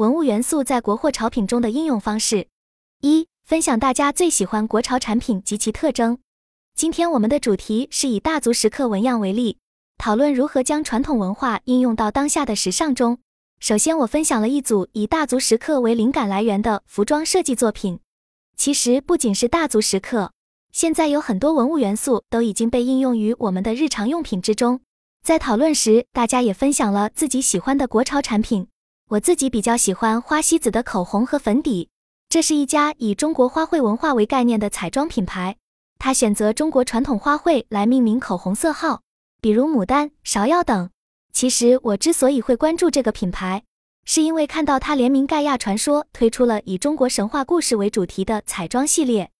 文物元素在国货潮品中的应用方式。一、分享大家最喜欢国潮产品及其特征。今天我们的主题是以大足石刻纹样为例，讨论如何将传统文化应用到当下的时尚中。首先，我分享了一组以大足石刻为灵感来源的服装设计作品。其实不仅是大足石刻，现在有很多文物元素都已经被应用于我们的日常用品之中。在讨论时，大家也分享了自己喜欢的国潮产品。我自己比较喜欢花西子的口红和粉底，这是一家以中国花卉文化为概念的彩妆品牌。它选择中国传统花卉来命名口红色号，比如牡丹、芍药等。其实我之所以会关注这个品牌，是因为看到它联名盖亚传说推出了以中国神话故事为主题的彩妆系列。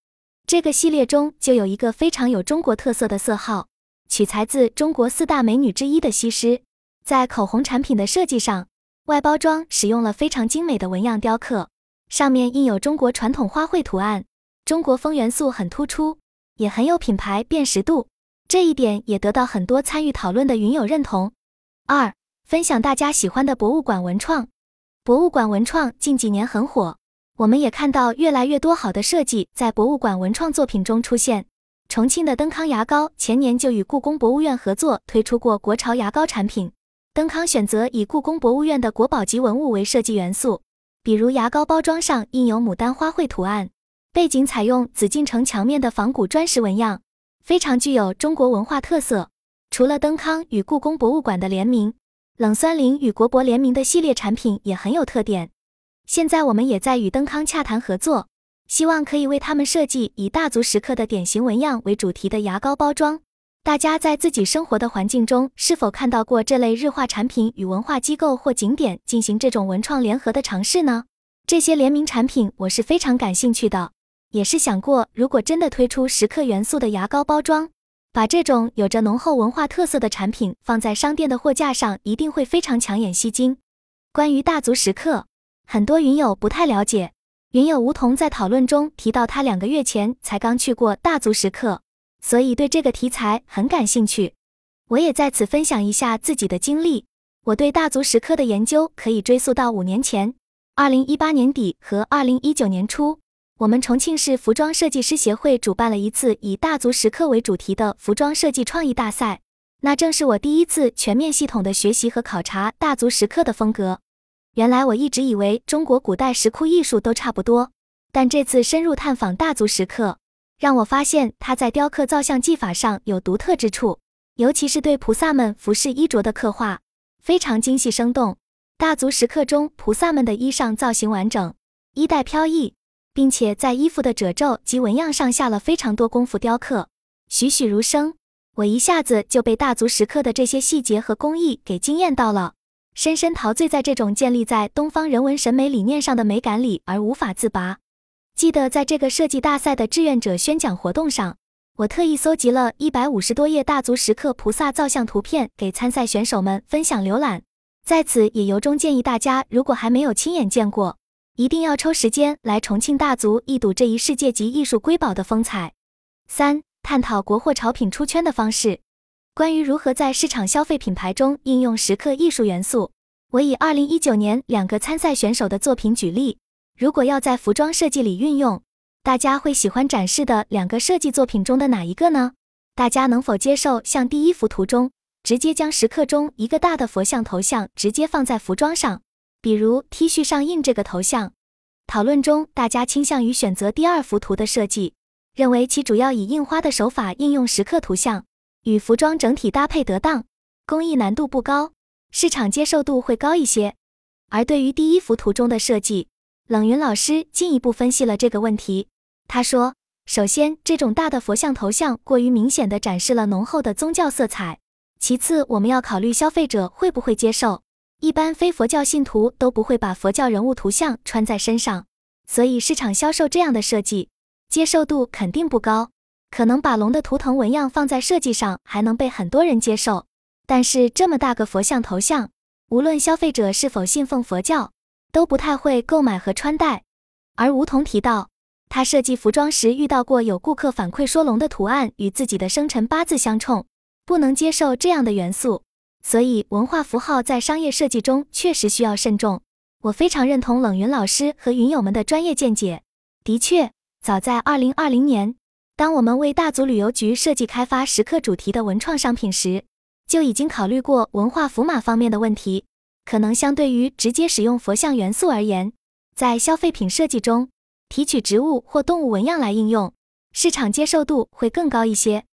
这个系列中就有一个非常有中国特色的色号，取材自中国四大美女之一的西施。在口红产品的设计上，外包装使用了非常精美的纹样雕刻，上面印有中国传统花卉图案，中国风元素很突出，也很有品牌辨识度。这一点也得到很多参与讨论的云友认同。二、分享大家喜欢的博物馆文创。博物馆文创近几年很火，我们也看到越来越多好的设计在博物馆文创作品中出现。重庆的登康牙膏前年就与故宫博物院合作推出过国潮牙膏产品。登康选择以故宫博物院的国宝级文物为设计元素，比如牙膏包装上印有牡丹花卉图案，背景采用紫禁城墙面的仿古砖石纹样，非常具有中国文化特色。除了登康与故宫博物馆的联名，冷酸灵与国博联名的系列产品也很有特点。现在我们也在与登康洽谈合作，希望可以为他们设计以大足石刻的典型纹样为主题的牙膏包装。大家在自己生活的环境中是否看到过这类日化产品与文化机构或景点进行这种文创联合的尝试呢？这些联名产品我是非常感兴趣的，也是想过如果真的推出石刻元素的牙膏包装。把这种有着浓厚文化特色的产品放在商店的货架上，一定会非常抢眼吸睛。关于大足石刻，很多云友不太了解。云友梧桐在讨论中提到，他两个月前才刚去过大足石刻，所以对这个题材很感兴趣。我也在此分享一下自己的经历。我对大足石刻的研究可以追溯到五年前，二零一八年底和二零一九年初。我们重庆市服装设计师协会主办了一次以大足石刻为主题的服装设计创意大赛，那正是我第一次全面系统的学习和考察大足石刻的风格。原来我一直以为中国古代石窟艺术都差不多，但这次深入探访大足石刻，让我发现它在雕刻造像技法上有独特之处，尤其是对菩萨们服饰衣着的刻画，非常精细生动。大足石刻中菩萨们的衣裳造型完整，衣带飘逸。并且在衣服的褶皱及纹样上下了非常多功夫雕刻，栩栩如生。我一下子就被大足石刻的这些细节和工艺给惊艳到了，深深陶醉在这种建立在东方人文审美理念上的美感里而无法自拔。记得在这个设计大赛的志愿者宣讲活动上，我特意搜集了一百五十多页大足石刻菩萨造像图片给参赛选手们分享浏览。在此也由衷建议大家，如果还没有亲眼见过。一定要抽时间来重庆大足一睹这一世界级艺术瑰宝的风采。三、探讨国货潮品出圈的方式。关于如何在市场消费品牌中应用石刻艺术元素，我以二零一九年两个参赛选手的作品举例。如果要在服装设计里运用，大家会喜欢展示的两个设计作品中的哪一个呢？大家能否接受像第一幅图中，直接将石刻中一个大的佛像头像直接放在服装上？比如 T 恤上印这个头像，讨论中大家倾向于选择第二幅图的设计，认为其主要以印花的手法应用石刻图像，与服装整体搭配得当，工艺难度不高，市场接受度会高一些。而对于第一幅图中的设计，冷云老师进一步分析了这个问题。他说，首先这种大的佛像头像过于明显的展示了浓厚的宗教色彩，其次我们要考虑消费者会不会接受。一般非佛教信徒都不会把佛教人物图像穿在身上，所以市场销售这样的设计接受度肯定不高。可能把龙的图腾纹样放在设计上还能被很多人接受，但是这么大个佛像头像，无论消费者是否信奉佛教，都不太会购买和穿戴。而吴桐提到，他设计服装时遇到过有顾客反馈说龙的图案与自己的生辰八字相冲，不能接受这样的元素。所以，文化符号在商业设计中确实需要慎重。我非常认同冷云老师和云友们的专业见解。的确，早在二零二零年，当我们为大足旅游局设计开发时刻主题的文创商品时，就已经考虑过文化符码方面的问题。可能相对于直接使用佛像元素而言，在消费品设计中，提取植物或动物纹样来应用，市场接受度会更高一些。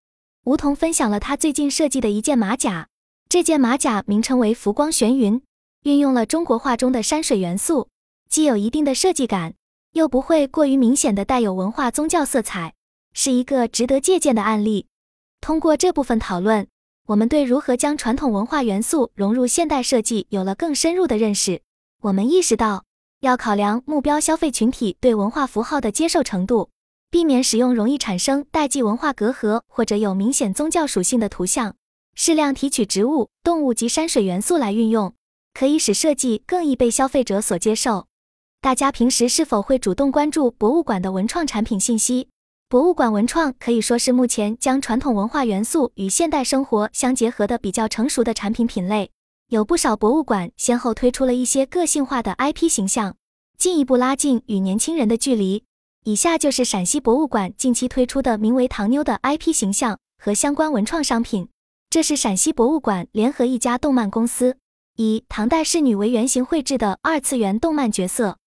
梧桐分享了他最近设计的一件马甲，这件马甲名称为浮光玄云，运用了中国画中的山水元素，既有一定的设计感，又不会过于明显的带有文化宗教色彩，是一个值得借鉴的案例。通过这部分讨论，我们对如何将传统文化元素融入现代设计有了更深入的认识。我们意识到，要考量目标消费群体对文化符号的接受程度。避免使用容易产生代际文化隔阂或者有明显宗教属性的图像，适量提取植物、动物及山水元素来运用，可以使设计更易被消费者所接受。大家平时是否会主动关注博物馆的文创产品信息？博物馆文创可以说是目前将传统文化元素与现代生活相结合的比较成熟的产品品类。有不少博物馆先后推出了一些个性化的 IP 形象，进一步拉近与年轻人的距离。以下就是陕西博物馆近期推出的名为“唐妞”的 IP 形象和相关文创商品。这是陕西博物馆联合一家动漫公司，以唐代仕女为原型绘制的二次元动漫角色。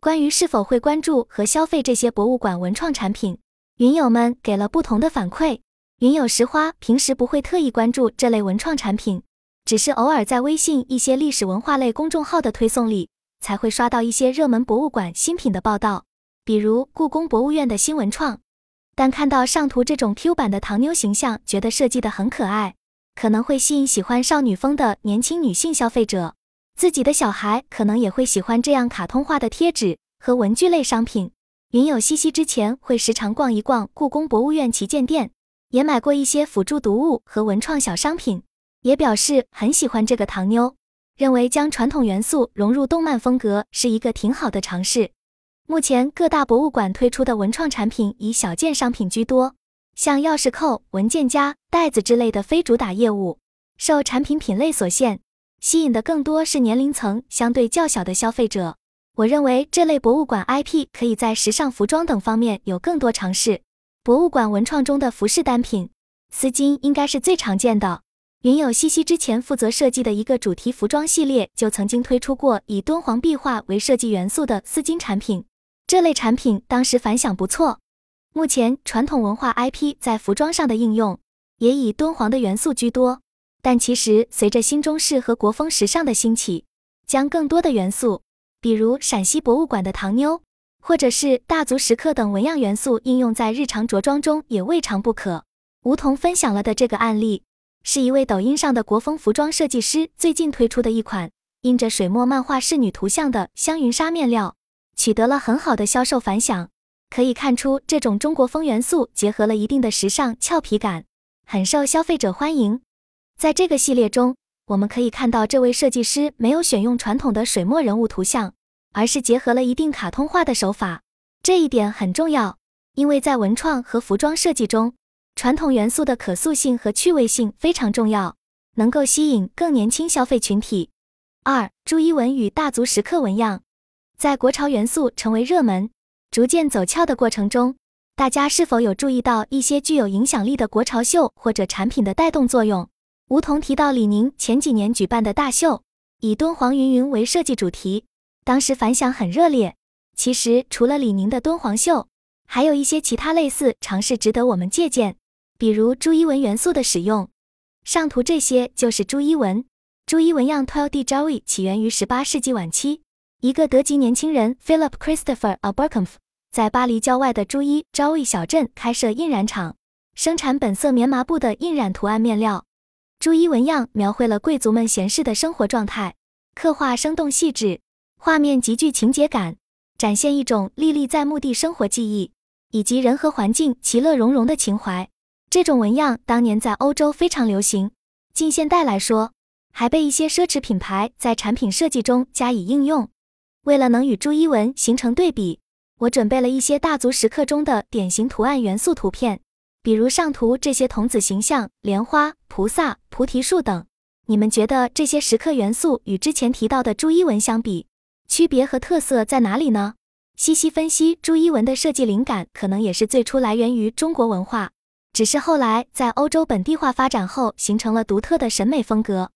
关于是否会关注和消费这些博物馆文创产品，云友们给了不同的反馈。云友石花平时不会特意关注这类文创产品，只是偶尔在微信一些历史文化类公众号的推送里，才会刷到一些热门博物馆新品的报道。比如故宫博物院的新文创，但看到上图这种 Q 版的唐妞形象，觉得设计的很可爱，可能会吸引喜欢少女风的年轻女性消费者。自己的小孩可能也会喜欢这样卡通化的贴纸和文具类商品。云友西西之前会时常逛一逛故宫博物院旗舰店，也买过一些辅助读物和文创小商品，也表示很喜欢这个糖妞，认为将传统元素融入动漫风格是一个挺好的尝试。目前各大博物馆推出的文创产品以小件商品居多，像钥匙扣、文件夹、袋子之类的非主打业务，受产品品类所限，吸引的更多是年龄层相对较小的消费者。我认为这类博物馆 IP 可以在时尚服装等方面有更多尝试。博物馆文创中的服饰单品，丝巾应该是最常见的。云友西西之前负责设计的一个主题服装系列，就曾经推出过以敦煌壁画为设计元素的丝巾产品。这类产品当时反响不错。目前传统文化 IP 在服装上的应用也以敦煌的元素居多，但其实随着新中式和国风时尚的兴起，将更多的元素，比如陕西博物馆的唐妞，或者是大足石刻等纹样元素应用在日常着装中也未尝不可。梧桐分享了的这个案例，是一位抖音上的国风服装设计师最近推出的一款印着水墨漫画仕女图像的香云纱面料。取得了很好的销售反响，可以看出这种中国风元素结合了一定的时尚俏皮感，很受消费者欢迎。在这个系列中，我们可以看到这位设计师没有选用传统的水墨人物图像，而是结合了一定卡通化的手法。这一点很重要，因为在文创和服装设计中，传统元素的可塑性和趣味性非常重要，能够吸引更年轻消费群体。二、朱一文与大足石刻纹样。在国潮元素成为热门、逐渐走俏的过程中，大家是否有注意到一些具有影响力的国潮秀或者产品的带动作用？梧桐提到李宁前几年举办的大秀，以敦煌云云为设计主题，当时反响很热烈。其实除了李宁的敦煌秀，还有一些其他类似尝试值得我们借鉴，比如朱一文元素的使用。上图这些就是朱一文。朱一文样 Twelve D Joey 起源于十八世纪晚期。一个德籍年轻人 Philip Christopher Alberkamp 在巴黎郊外的朱伊 Joey 小镇开设印染厂，生产本色棉麻布的印染图案面料。朱衣纹样描绘了贵族们闲适的生活状态，刻画生动细致，画面极具情节感，展现一种历历在目的生活记忆以及人和环境其乐融融的情怀。这种纹样当年在欧洲非常流行，近现代来说，还被一些奢侈品牌在产品设计中加以应用。为了能与朱一文形成对比，我准备了一些大足石刻中的典型图案元素图片，比如上图这些童子形象、莲花、菩萨、菩提树等。你们觉得这些石刻元素与之前提到的朱一文相比，区别和特色在哪里呢？西西分析，朱一文的设计灵感可能也是最初来源于中国文化，只是后来在欧洲本地化发展后，形成了独特的审美风格。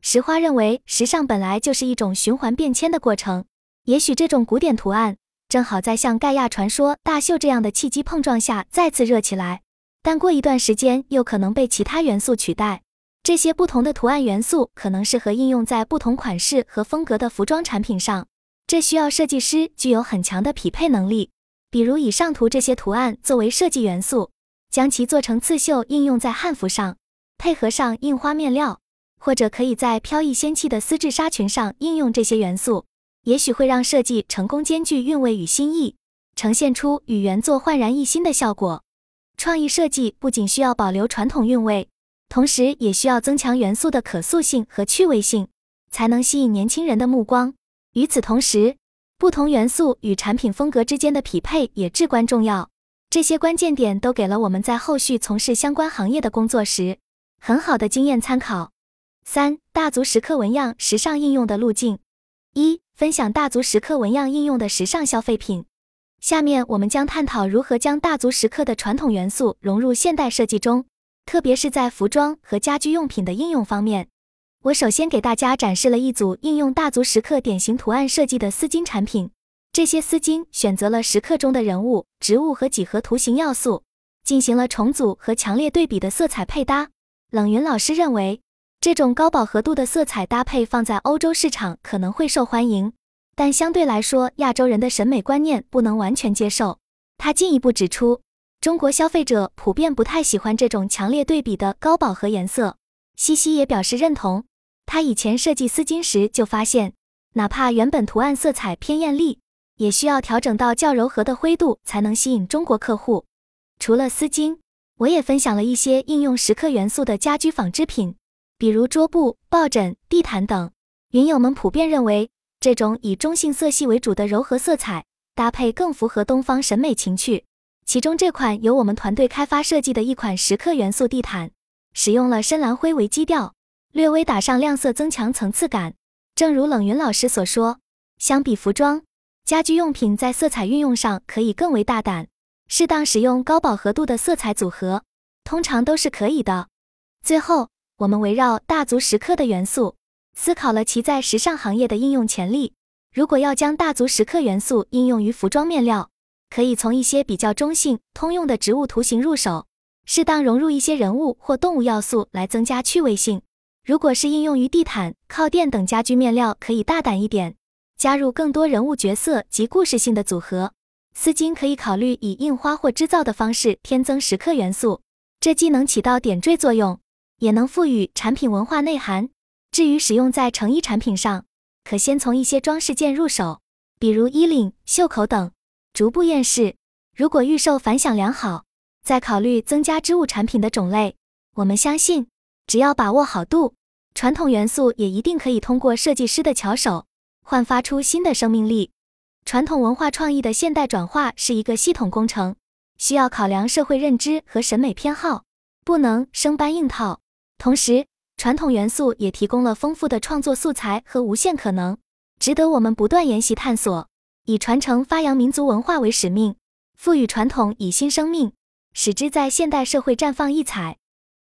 石花认为，时尚本来就是一种循环变迁的过程，也许这种古典图案正好在像盖亚传说大秀这样的契机碰撞下再次热起来，但过一段时间又可能被其他元素取代。这些不同的图案元素可能适合应用在不同款式和风格的服装产品上。这需要设计师具有很强的匹配能力，比如以上图这些图案作为设计元素，将其做成刺绣应用在汉服上，配合上印花面料，或者可以在飘逸仙气的丝质纱裙上应用这些元素，也许会让设计成功兼具韵味与新意，呈现出与原作焕然一新的效果。创意设计不仅需要保留传统韵味，同时也需要增强元素的可塑性和趣味性，才能吸引年轻人的目光。与此同时，不同元素与产品风格之间的匹配也至关重要。这些关键点都给了我们在后续从事相关行业的工作时很好的经验参考。三大足石刻纹样时尚应用的路径：一、分享大足石刻纹样应用的时尚消费品。下面我们将探讨如何将大足石刻的传统元素融入现代设计中，特别是在服装和家居用品的应用方面。我首先给大家展示了一组应用大足石刻典型图案设计的丝巾产品。这些丝巾选择了石刻中的人物、植物和几何图形要素，进行了重组和强烈对比的色彩配搭。冷云老师认为，这种高饱和度的色彩搭配放在欧洲市场可能会受欢迎，但相对来说，亚洲人的审美观念不能完全接受。他进一步指出，中国消费者普遍不太喜欢这种强烈对比的高饱和颜色。西西也表示认同。他以前设计丝巾时就发现，哪怕原本图案色彩偏艳丽，也需要调整到较柔和的灰度才能吸引中国客户。除了丝巾，我也分享了一些应用石刻元素的家居纺织品，比如桌布、抱枕、地毯等。云友们普遍认为，这种以中性色系为主的柔和色彩搭配更符合东方审美情趣。其中这款由我们团队开发设计的一款石刻元素地毯，使用了深蓝灰为基调。略微打上亮色，增强层次感。正如冷云老师所说，相比服装，家居用品在色彩运用上可以更为大胆，适当使用高饱和度的色彩组合，通常都是可以的。最后，我们围绕大足石刻的元素，思考了其在时尚行业的应用潜力。如果要将大足石刻元素应用于服装面料，可以从一些比较中性、通用的植物图形入手，适当融入一些人物或动物要素来增加趣味性。如果是应用于地毯、靠垫等家居面料，可以大胆一点，加入更多人物角色及故事性的组合。丝巾可以考虑以印花或织造的方式添增石刻元素，这既能起到点缀作用，也能赋予产品文化内涵。至于使用在成衣产品上，可先从一些装饰件入手，比如衣领、袖口等，逐步验视。如果预售反响良好，再考虑增加织物产品的种类。我们相信。只要把握好度，传统元素也一定可以通过设计师的巧手，焕发出新的生命力。传统文化创意的现代转化是一个系统工程，需要考量社会认知和审美偏好，不能生搬硬套。同时，传统元素也提供了丰富的创作素材和无限可能，值得我们不断研习探索。以传承发扬民族文化为使命，赋予传统以新生命，使之在现代社会绽放异彩。